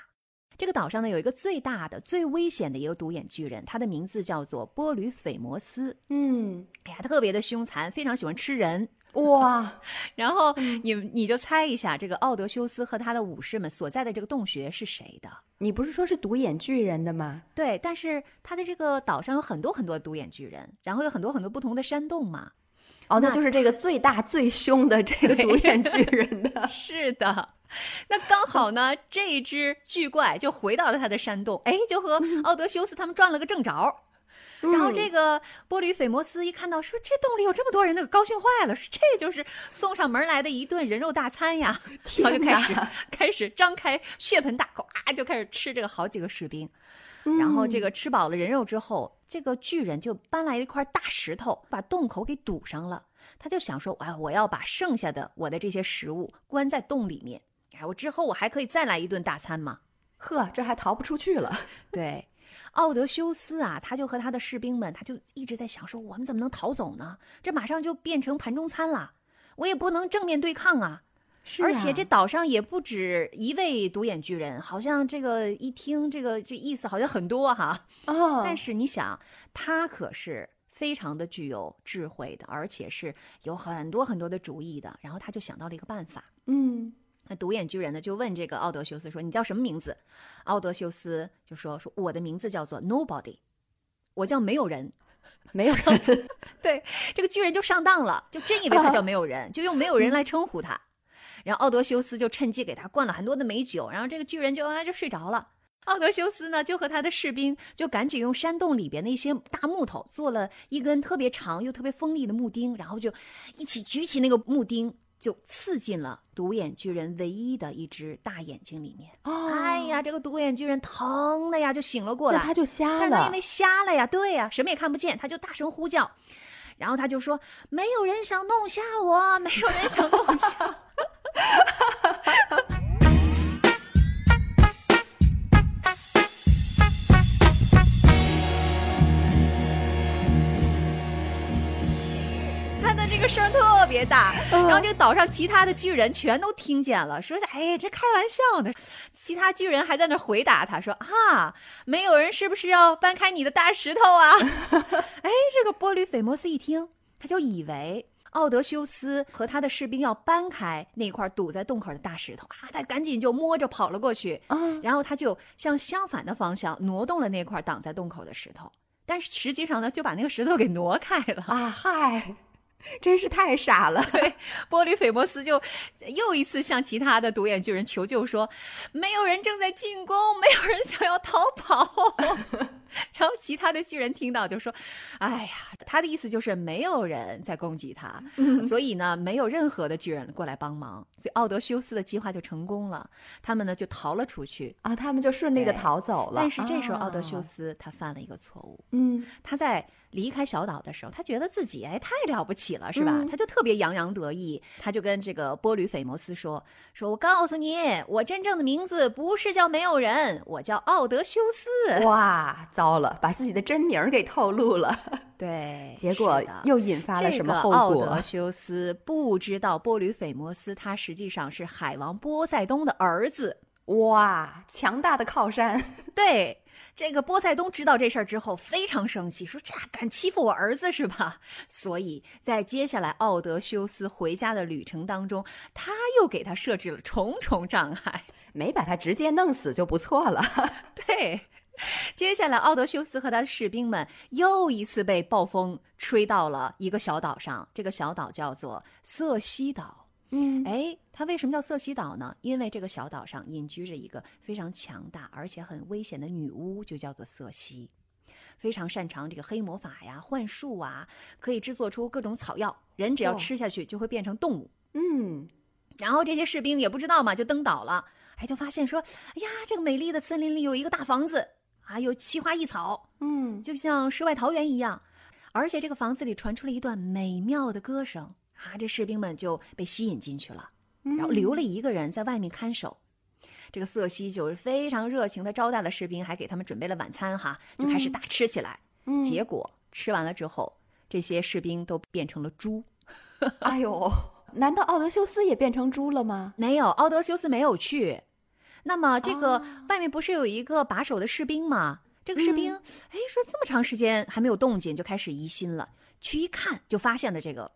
这个岛上呢有一个最大的、最危险的一个独眼巨人，他的名字叫做波吕斐摩斯。嗯，哎呀，特别的凶残，非常喜欢吃人。哇，然后你你就猜一下，这个奥德修斯和他的武士们所在的这个洞穴是谁的？你不是说是独眼巨人的吗？对，但是他的这个岛上有很多很多独眼巨人，然后有很多很多不同的山洞嘛。哦，那那就是这个最大最凶的这个独眼巨人的。是的，那刚好呢，这只巨怪就回到了他的山洞，哎，就和奥德修斯他们撞了个正着。然后这个波吕斐摩斯一看到，说这洞里有这么多人，那个高兴坏了，说这就是送上门来的一顿人肉大餐呀，然后就开始开始张开血盆大口啊，就开始吃这个好几个士兵。然后这个吃饱了人肉之后，这个巨人就搬来了一块大石头，把洞口给堵上了。他就想说，哎，我要把剩下的我的这些食物关在洞里面，哎，我之后我还可以再来一顿大餐吗。呵，这还逃不出去了。对，奥德修斯啊，他就和他的士兵们，他就一直在想说，我们怎么能逃走呢？这马上就变成盘中餐了，我也不能正面对抗啊。是而且啊这岛上也不止一位独眼巨人，好像这个一听这个这意思好像很多哈。哦，但是你想，他可是非常的具有智慧的，而且是有很多很多的主意的。然后他就想到了一个办法。嗯，那独眼巨人呢，就问这个奥德修斯说：“你叫什么名字？”奥德修斯就说：“说我的名字叫做 Nobody，我叫没有人。没有人。对，这个巨人就上当了，就真以为他叫没有人，就用没有人来称呼他。然后奥德修斯就趁机给他灌了很多的美酒，然后这个巨人就啊就睡着了。奥德修斯呢，就和他的士兵就赶紧用山洞里边的一些大木头做了一根特别长又特别锋利的木钉，然后就一起举起那个木钉，就刺进了独眼巨人唯一的一只大眼睛里面。哦，哎呀，这个独眼巨人疼的呀，就醒了过来。那他就瞎了但是他因为。瞎了呀，对呀，什么也看不见，他就大声呼叫，然后他就说：“没有人想弄瞎我，没有人想弄瞎我。” 他的这个声儿特别大。然后这个岛上其他的巨人全都听见了，说：“哎，这开玩笑呢。”其他巨人还在那回答他说：“啊，没有人是不是要搬开你的大石头啊？” 哎，这个波吕斐摩斯一听，他就以为。奥德修斯和他的士兵要搬开那块堵在洞口的大石头啊，他赶紧就摸着跑了过去，然后他就向相反的方向挪动了那块挡在洞口的石头，但是实际上呢，就把那个石头给挪开了啊！嗨，真是太傻了。对，波吕斐摩斯就又一次向其他的独眼巨人求救说：“没有人正在进攻，没有人想要逃跑。”然后其他的巨人听到就说：“哎呀，他的意思就是没有人在攻击他，所以呢，没有任何的巨人过来帮忙，所以奥德修斯的计划就成功了。他们呢就逃了出去啊，他们就顺利的逃走了。但是这时候奥德修斯他犯了一个错误，嗯，他在。”离开小岛的时候，他觉得自己哎太了不起了，是吧？他就特别洋洋得意，他就跟这个波吕斐摩斯说：“说我告诉你，我真正的名字不是叫没有人，我叫奥德修斯。”哇，糟了，把自己的真名给透露了。对，结果又引发了什么后果？奥德修斯不知道波吕斐摩斯他实际上是海王波塞冬的儿子。哇，强大的靠山。对。这个波塞冬知道这事儿之后非常生气，说：“这敢欺负我儿子是吧？”所以在接下来奥德修斯回家的旅程当中，他又给他设置了重重障碍，没把他直接弄死就不错了。对，接下来奥德修斯和他的士兵们又一次被暴风吹到了一个小岛上，这个小岛叫做瑟西岛。嗯，哎，它为什么叫瑟西岛呢？因为这个小岛上隐居着一个非常强大而且很危险的女巫，就叫做瑟西，非常擅长这个黑魔法呀、幻术啊，可以制作出各种草药，人只要吃下去就会变成动物。嗯，然后这些士兵也不知道嘛，就登岛了，哎，就发现说，哎呀，这个美丽的森林里有一个大房子，还有奇花异草，嗯，就像世外桃源一样，而且这个房子里传出了一段美妙的歌声。啊，这士兵们就被吸引进去了，然后留了一个人在外面看守。这个瑟西就是非常热情的招待了士兵，还给他们准备了晚餐，哈，就开始大吃起来。结果吃完了之后，这些士兵都变成了猪。哎呦，难道奥德修斯也变成猪了吗？没有，奥德修斯没有去。那么这个外面不是有一个把守的士兵吗？这个士兵，哎，说这么长时间还没有动静，就开始疑心了。去一看，就发现了这个。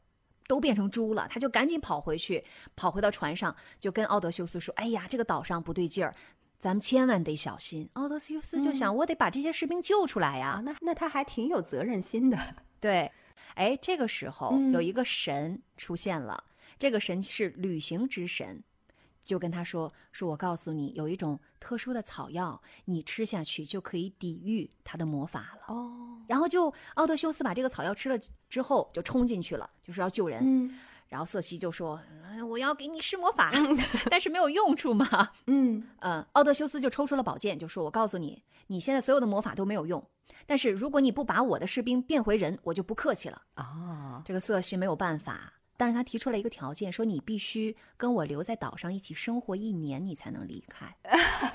都变成猪了，他就赶紧跑回去，跑回到船上，就跟奥德修斯说：“哎呀，这个岛上不对劲儿，咱们千万得小心。”奥德修斯就想：“我得把这些士兵救出来呀。”那那他还挺有责任心的。对，哎，这个时候有一个神出现了，这个神是旅行之神。就跟他说说，我告诉你，有一种特殊的草药，你吃下去就可以抵御他的魔法了。哦，然后就奥德修斯把这个草药吃了之后，就冲进去了，就是要救人。嗯，然后瑟西就说：“我要给你施魔法，但是没有用处嘛。”嗯呃，奥德修斯就抽出了宝剑，就说：“我告诉你，你现在所有的魔法都没有用，但是如果你不把我的士兵变回人，我就不客气了。”啊，这个瑟西没有办法。但是他提出了一个条件，说你必须跟我留在岛上一起生活一年，你才能离开。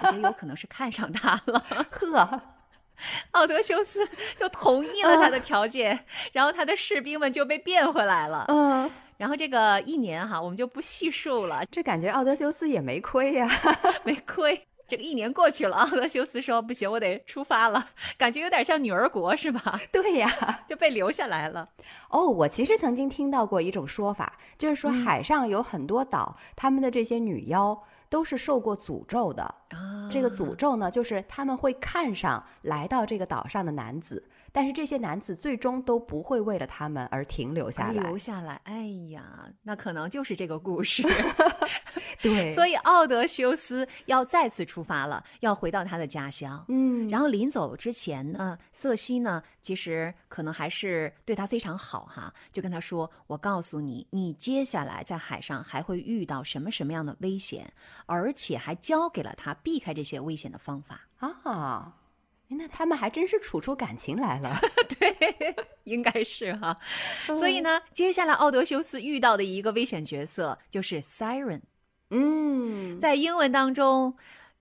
我觉得有可能是看上他了，呵，奥德修斯就同意了他的条件，然后他的士兵们就被变回来了。嗯，然后这个一年哈，我们就不细数了。这感觉奥德修斯也没亏呀，没亏。这个一年过去了，奥 德修斯说：“不行，我得出发了。”感觉有点像女儿国，是吧？对呀，就被留下来了。哦，我其实曾经听到过一种说法，就是说海上有很多岛，他们的这些女妖都是受过诅咒的。啊，这个诅咒呢，就是他们会看上来到这个岛上的男子。但是这些男子最终都不会为了他们而停留下来。留下来，哎呀，那可能就是这个故事。对，所以奥德修斯要再次出发了，要回到他的家乡。嗯，然后临走之前呢，瑟西呢，其实可能还是对他非常好哈，就跟他说：“我告诉你，你接下来在海上还会遇到什么什么样的危险，而且还教给了他避开这些危险的方法啊。”那他们还真是处出感情来了，对，应该是哈。所以呢，接下来奥德修斯遇到的一个危险角色就是 Siren。嗯，在英文当中，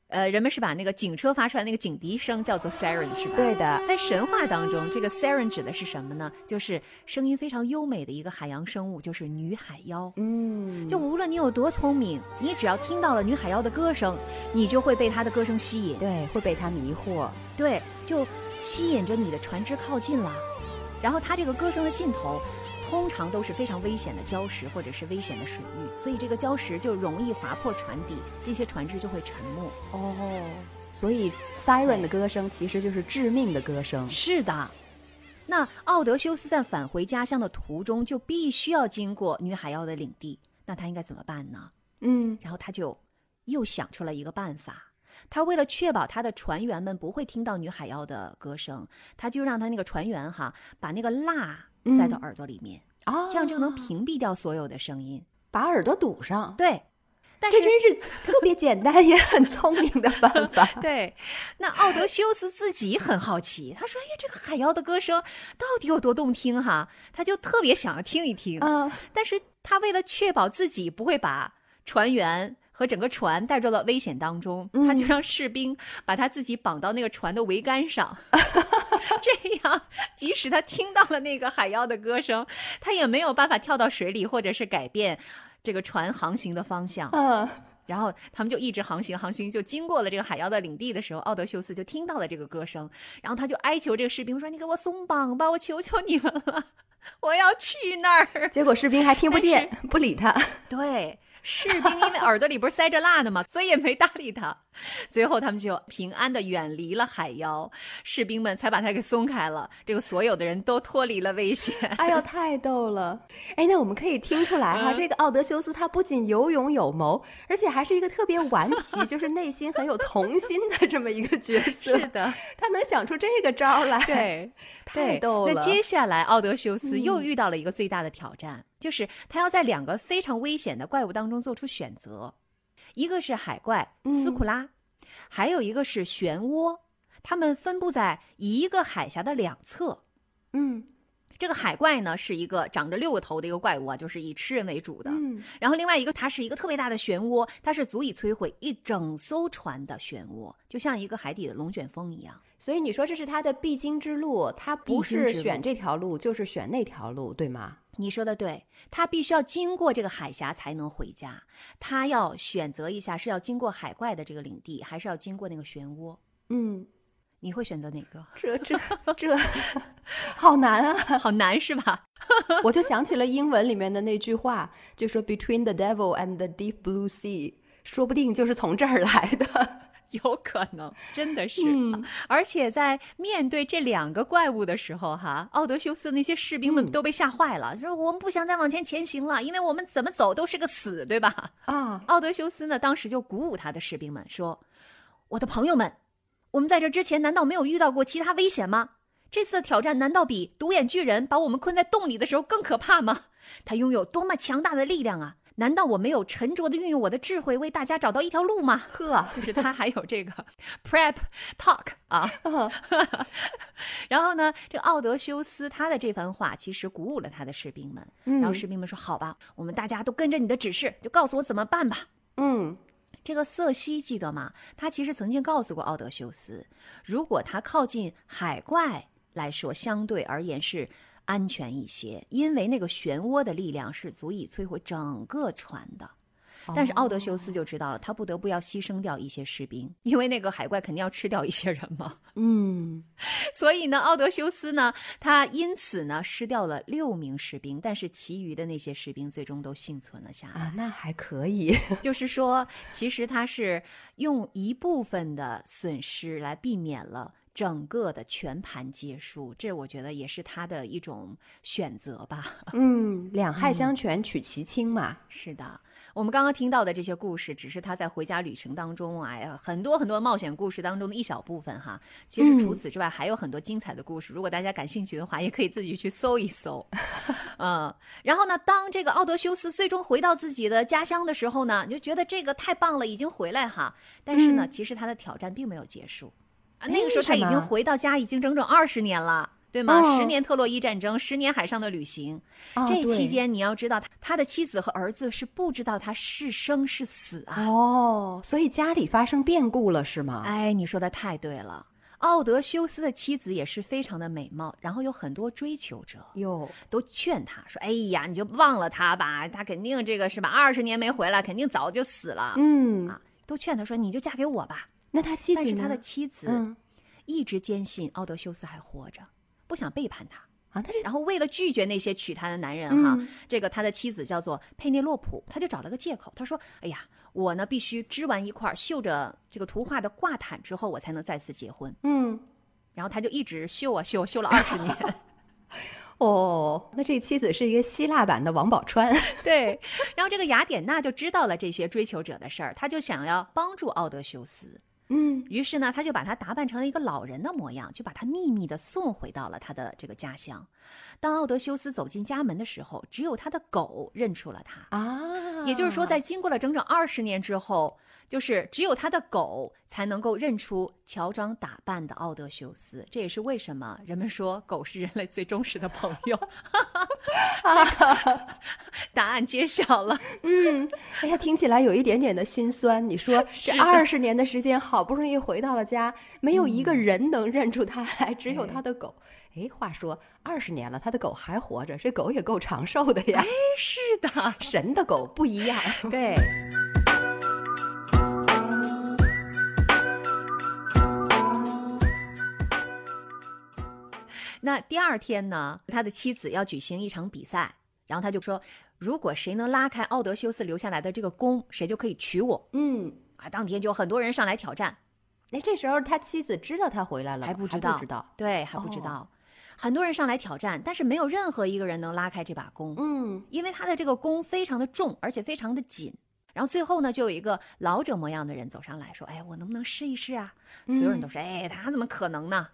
呃，人们是把那个警车发出来那个警笛声叫做 siren 是吧？对的，在神话当中，这个 siren 指的是什么呢？就是声音非常优美的一个海洋生物，就是女海妖。嗯，就无论你有多聪明，你只要听到了女海妖的歌声，你就会被她的歌声吸引，对，会被她迷惑。对，就吸引着你的船只靠近了。然后它这个歌声的尽头，通常都是非常危险的礁石或者是危险的水域，所以这个礁石就容易划破船底，这些船只就会沉没。哦，所以 siren 的歌声其实就是致命的歌声。是的。那奥德修斯在返回家乡的途中，就必须要经过女海妖的领地，那他应该怎么办呢？嗯，然后他就又想出了一个办法。他为了确保他的船员们不会听到女海妖的歌声，他就让他那个船员哈把那个蜡塞到耳朵里面，啊，这样就能屏蔽掉所有的声音。把耳朵堵上。对，但是这真是特别简单也很聪明的办法。对，那奥德修斯自己很好奇，他说：“哎呀，这个海妖的歌声到底有多动听哈？”他就特别想要听一听。嗯，但是他为了确保自己不会把船员和整个船带入到危险当中，他就让士兵把他自己绑到那个船的桅杆上，这样即使他听到了那个海妖的歌声，他也没有办法跳到水里，或者是改变这个船航行的方向。嗯，然后他们就一直航行，航行就经过了这个海妖的领地的时候，奥德修斯就听到了这个歌声，然后他就哀求这个士兵说：“你给我松绑吧，我求求你们了，我要去那儿。”结果士兵还听不见，不理他。对，士兵因为耳朵里不是塞着蜡的嘛，所以也没搭理他。最后他们就平安的远离了海妖，士兵们才把他给松开了。这个所有的人都脱离了危险。哎呦，太逗了！哎，那我们可以听出来哈，嗯这个奥德修斯他不仅有勇有谋，而且还是一个特别顽皮，就是内心很有童心的这么一个角色。是的，他能想出这个招来，对，太逗了。那接下来，奥德修斯又遇到了一个最大的挑战，就是他要在两个非常危险的怪物当中做出选择，一个是海怪斯库拉，还有一个是漩涡，它们分布在一个海峡的两侧。嗯这个海怪呢是一个长着六个头的一个怪物啊，就是以吃人为主的。嗯，然后另外一个，它是一个特别大的漩涡，它是足以摧毁一整艘船的漩涡，就像一个海底的龙卷风一样。所以你说这是它的必经之路，它不是选这条路，就是选那条路，对吗？你说的对，他必须要经过这个海峡才能回家。他要选择一下是要经过海怪的这个领地，还是要经过那个漩涡？嗯，你会选择哪个？这这这好难啊！好难是吧？我就想起了英文里面的那句话，就说 “Between the devil and the deep blue sea”，说不定就是从这儿来的。有可能，真的是。嗯而且在面对这两个怪物的时候，哈，奥德修斯那些士兵们嗯都被吓坏了，说我们不想再往前前行了，因为我们怎么走都是个死，对吧？啊，奥德修斯呢，当时就鼓舞他的士兵们说：“我的朋友们，我们在这之前难道没有遇到过其他危险吗？这次的挑战难道比独眼巨人把我们困在洞里的时候更可怕吗？他拥有多么强大的力量啊！难道我没有沉着的运用我的智慧为大家找到一条路吗？”呵，就是他还有这个 prep talk 啊，然后呢，这个奥德修斯他的这番话其实鼓舞了他的士兵们，然后士兵们说：“好吧，我们大家都跟着你的指示，就告诉我怎么办吧。”嗯这个瑟西记得吗？他其实曾经告诉过奥德修斯，如果他靠近海怪来说，相对而言是安全一些，因为那个漩涡的力量是足以摧毁整个船的。但是奥德修斯就知道了，他不得不要牺牲掉一些士兵，因为那个海怪肯定要吃掉一些人嘛。嗯，所以呢，奥德修斯呢，他因此呢失掉了六名士兵，但是其余的那些士兵最终都幸存了下来。啊，那还可以。就是说，其实他是用一部分的损失来避免了整个的全盘皆输，这我觉得也是他的一种选择吧。嗯，两害相权取其轻嘛。是的，我们刚刚听到的这些故事，只是他在回家旅程当中，哎呀，很多很多冒险故事当中的一小部分哈。其实除此之外，还有很多精彩的故事。如果大家感兴趣的话，也可以自己去搜一搜。嗯，然后呢，当这个奥德修斯最终回到自己的家乡的时候呢，你就觉得这个太棒了，已经回来哈。但是呢，其实他的挑战并没有结束啊。那个时候他已经回到家，已经整整二十年了。对吗？哦十年特洛伊战争，十年海上的旅行，啊这期间你要知道他，他的妻子和儿子是不知道他是生是死啊。哦，所以家里发生变故了是吗？哎，你说的太对了。奥德修斯的妻子也是非常的美貌，然后有很多追求者，哟，都劝他说：“哎呀，你就忘了他吧，他肯定这个是吧？二十年没回来，肯定早就死了。嗯，啊，都劝他说：“你就嫁给我吧。那他”妻子？但是他的妻子嗯一直坚信奥德修斯还活着，不想背叛他。啊，然后为了拒绝那些娶她的男人哈，嗯这个他的妻子叫做佩内洛普，他就找了个借口，他说：“哎呀，我呢必须织完一块绣着这个图画的挂毯之后，我才能再次结婚。嗯”然后他就一直绣啊绣，绣了二十年。哦，那这妻子是一个希腊版的王宝钏。对，然后这个雅典娜就知道了这些追求者的事儿，她就想要帮助奥德修斯。嗯于是呢，他就把他打扮成了一个老人的模样，就把他秘密的送回到了他的这个家乡。当奥德修斯走进家门的时候，只有他的狗认出了他。啊，也就是说，在经过了整整二十年之后，就是只有他的狗才能够认出乔装打扮的奥德修斯。这也是为什么人们说狗是人类最忠实的朋友。这个 答案揭晓了。嗯，哎呀，听起来有一点点的心酸。你说 这二十年的时间，好不容易回到了家，没有一个人能认出他来，只有哎他的狗。哎，话说二十年了，他的狗还活着，这狗也够长寿的呀。哎是的，神的狗不一样。对。那第二天呢，他的妻子要举行一场比赛，然后他就说，如果谁能拉开奥德修斯留下来的这个弓，谁就可以娶我嗯，啊！当天就有很多人上来挑战，哎，这时候他妻子知道他回来了，还不知道，不，知道。对，还不知哦道。很多人上来挑战，但是没有任何一个人能拉开这把弓。嗯，因为他的这个弓非常的重，而且非常的紧。然后最后呢，就有一个老者模样的人走上来说：“哎，我能不能试一试啊？”所有人都说：“哎，他怎么可能呢？”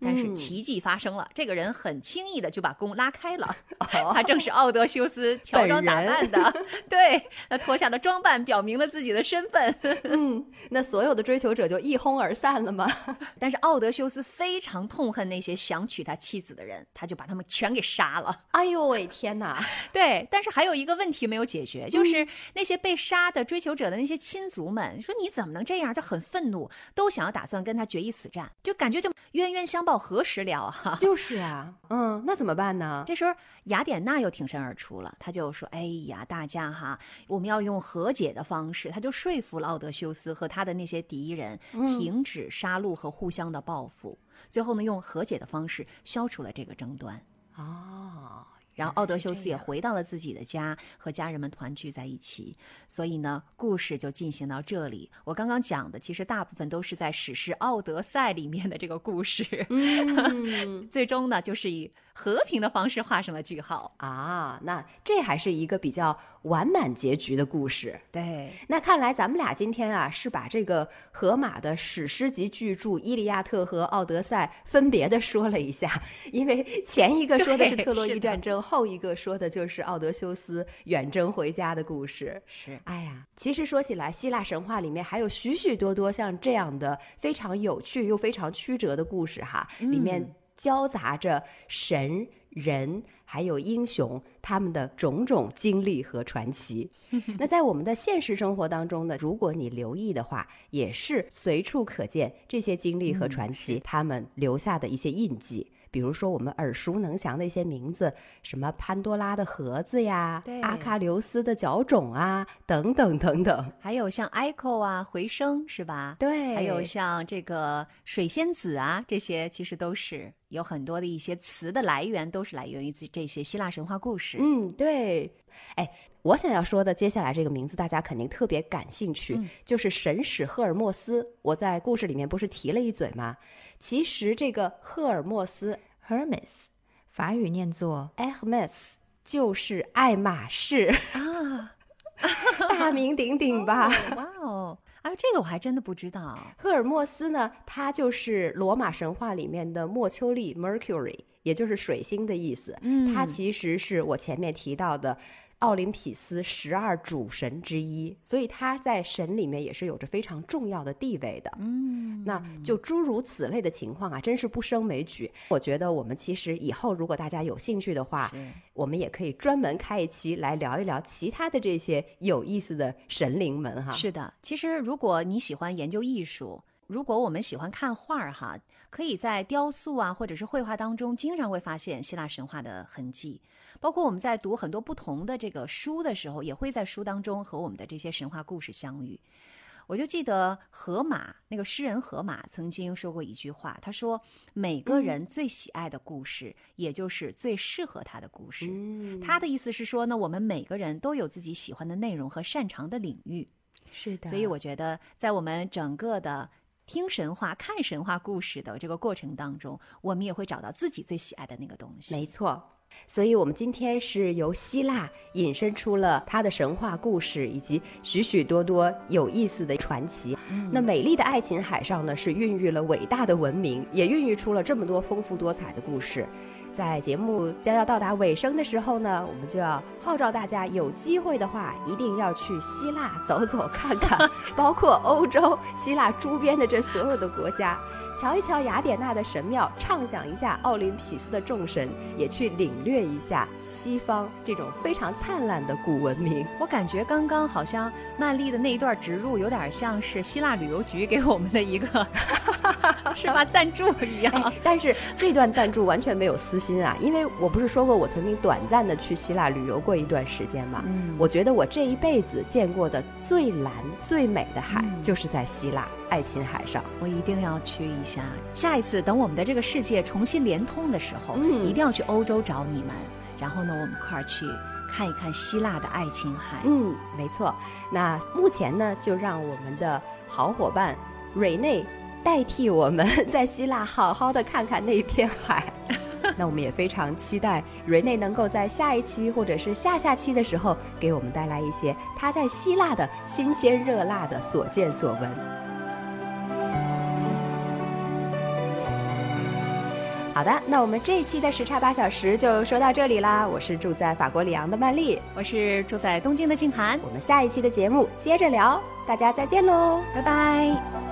啊但是嗯奇迹发生了，这个人很轻易的就把弓拉开了。哦 他正是奥德修斯乔装打扮的，对，他脱下了装扮，表明了自己的身份。嗯，那所有的追求者就一哄而散了吗？但是奥德修斯非常痛恨那些想娶他妻子的人，他就把他们全给杀了。哎呦喂，天哪！对，但是还有一个问题没有解决，就是那些被杀的追求者的那些亲族们说你怎么能这样？就很愤怒，都想要打算跟他决一死战，就感觉就冤冤相报何时了啊！就是啊，嗯，那怎么办呢？这时候雅典娜又挺身而出了，她就说：“哎呀，大家哈，我们要用和解的方式。”她就说服了奥德修斯和他的那些敌人停止杀戮和互相的报复，最后呢，用和解的方式消除了这个争端。哦，然后奥德修斯也回到了自己的家，和家人们团聚在一起。所以呢，故事就进行到这里。我刚刚讲的，其实大部分都是在史诗《奥德赛》里面的这个故事，嗯 最终呢，就是以和平的方式画上了句号。啊，那这还是一个比较完满结局的故事。对，那看来咱们俩今天啊，是把这个荷马的史诗级巨著《伊利亚特》和《奥德赛》分别的说了一下，因为前一个说的是特洛伊战 争，后一个说的就是奥德修斯远征回家的故事。是哎呀，其实说起来，希腊神话里面还有许许多多像这样的非常有趣又非常曲折的故事哈，里面嗯交杂着神、人还有英雄他们的种种经历和传奇。那在我们的现实生活当中呢，如果你留意的话，也是随处可见这些经历和嗯传奇、他们留下的一些印记。比如说我们耳熟能详的一些名字，什么潘多拉的盒子呀，阿喀琉斯的脚踵啊，等等等等。还有像 echo 啊，回声是吧？对，还有像这个水仙子啊，这些其实都是有很多的一些词的来源，都是来源于这这些希腊神话故事。嗯，对，哎。我想要说的接下来这个名字，大家肯定特别感兴趣，嗯就是神使赫尔墨斯。我在故事里面不是提了一嘴吗？其实这个赫尔墨斯 Hermes，法语念作 （Hermes） 就是爱马仕，啊，大名鼎鼎吧？哦哇哦，啊，这个我还真的不知道。赫尔墨斯呢，它就是罗马神话里面的莫丘利 （Mercury），也就是水星的意思。嗯它其实是我前面提到的奥林匹斯十二主神之一，所以他在神里面也是有着非常重要的地位的。嗯，那就诸如此类的情况啊，真是不胜枚举。我觉得我们其实以后如果大家有兴趣的话，我们也可以专门开一期来聊一聊其他的这些有意思的神灵们哈。是的，其实如果你喜欢研究艺术，如果我们喜欢看画儿哈，可以在雕塑啊或者是绘画当中，经常会发现希腊神话的痕迹。包括我们在读很多不同的这个书的时候，也会在书当中和我们的这些神话故事相遇。我就记得荷马那个诗人荷马曾经说过一句话，他说：“每个人最喜爱的故事，也就是最适合他的故事。嗯，他的意思是说呢，我们每个人都有自己喜欢的内容和擅长的领域。是的，所以我觉得，在我们整个的听神话、看神话故事的这个过程当中，我们也会找到自己最喜爱的那个东西。没错。所以，我们今天是由希腊引申出了它的神话故事，以及许许多多有意思的传奇。那美丽的爱琴海上呢，是孕育了伟大的文明，也孕育出了这么多丰富多彩的故事。在节目将要到达尾声的时候呢，我们就要号召大家，有机会的话一定要去希腊走走看看，包括欧洲、希腊周边的这所有的国家。瞧一瞧雅典娜的神庙，畅想一下奥林匹斯的众神，也去领略一下西方这种非常灿烂的古文明。我感觉刚刚好像曼丽的那一段植入，有点像是希腊旅游局给我们的一个 是吧赞助一样。哎但是这段赞助完全没有私心啊，因为我不是说过我曾经短暂的去希腊旅游过一段时间吗？嗯我觉得我这一辈子见过的最蓝、最美的海，嗯就是在希腊爱琴海上。我一定要去一下。下一次等我们的这个世界重新连通的时候，嗯一定要去欧洲找你们，然后呢，我们一块儿去看一看希腊的爱琴海。嗯，没错。那目前呢，就让我们的好伙伴瑞内代替我们在希腊好好的看看那片海。那我们也非常期待瑞内能够在下一期或者是下下期的时候，给我们带来一些他在希腊的新鲜热辣的所见所闻。好的，那我们这一期的时差八小时就说到这里啦。我是住在法国里昂的曼丽，我是住在东京的静涵，我们下一期的节目接着聊，大家再见喽。拜拜。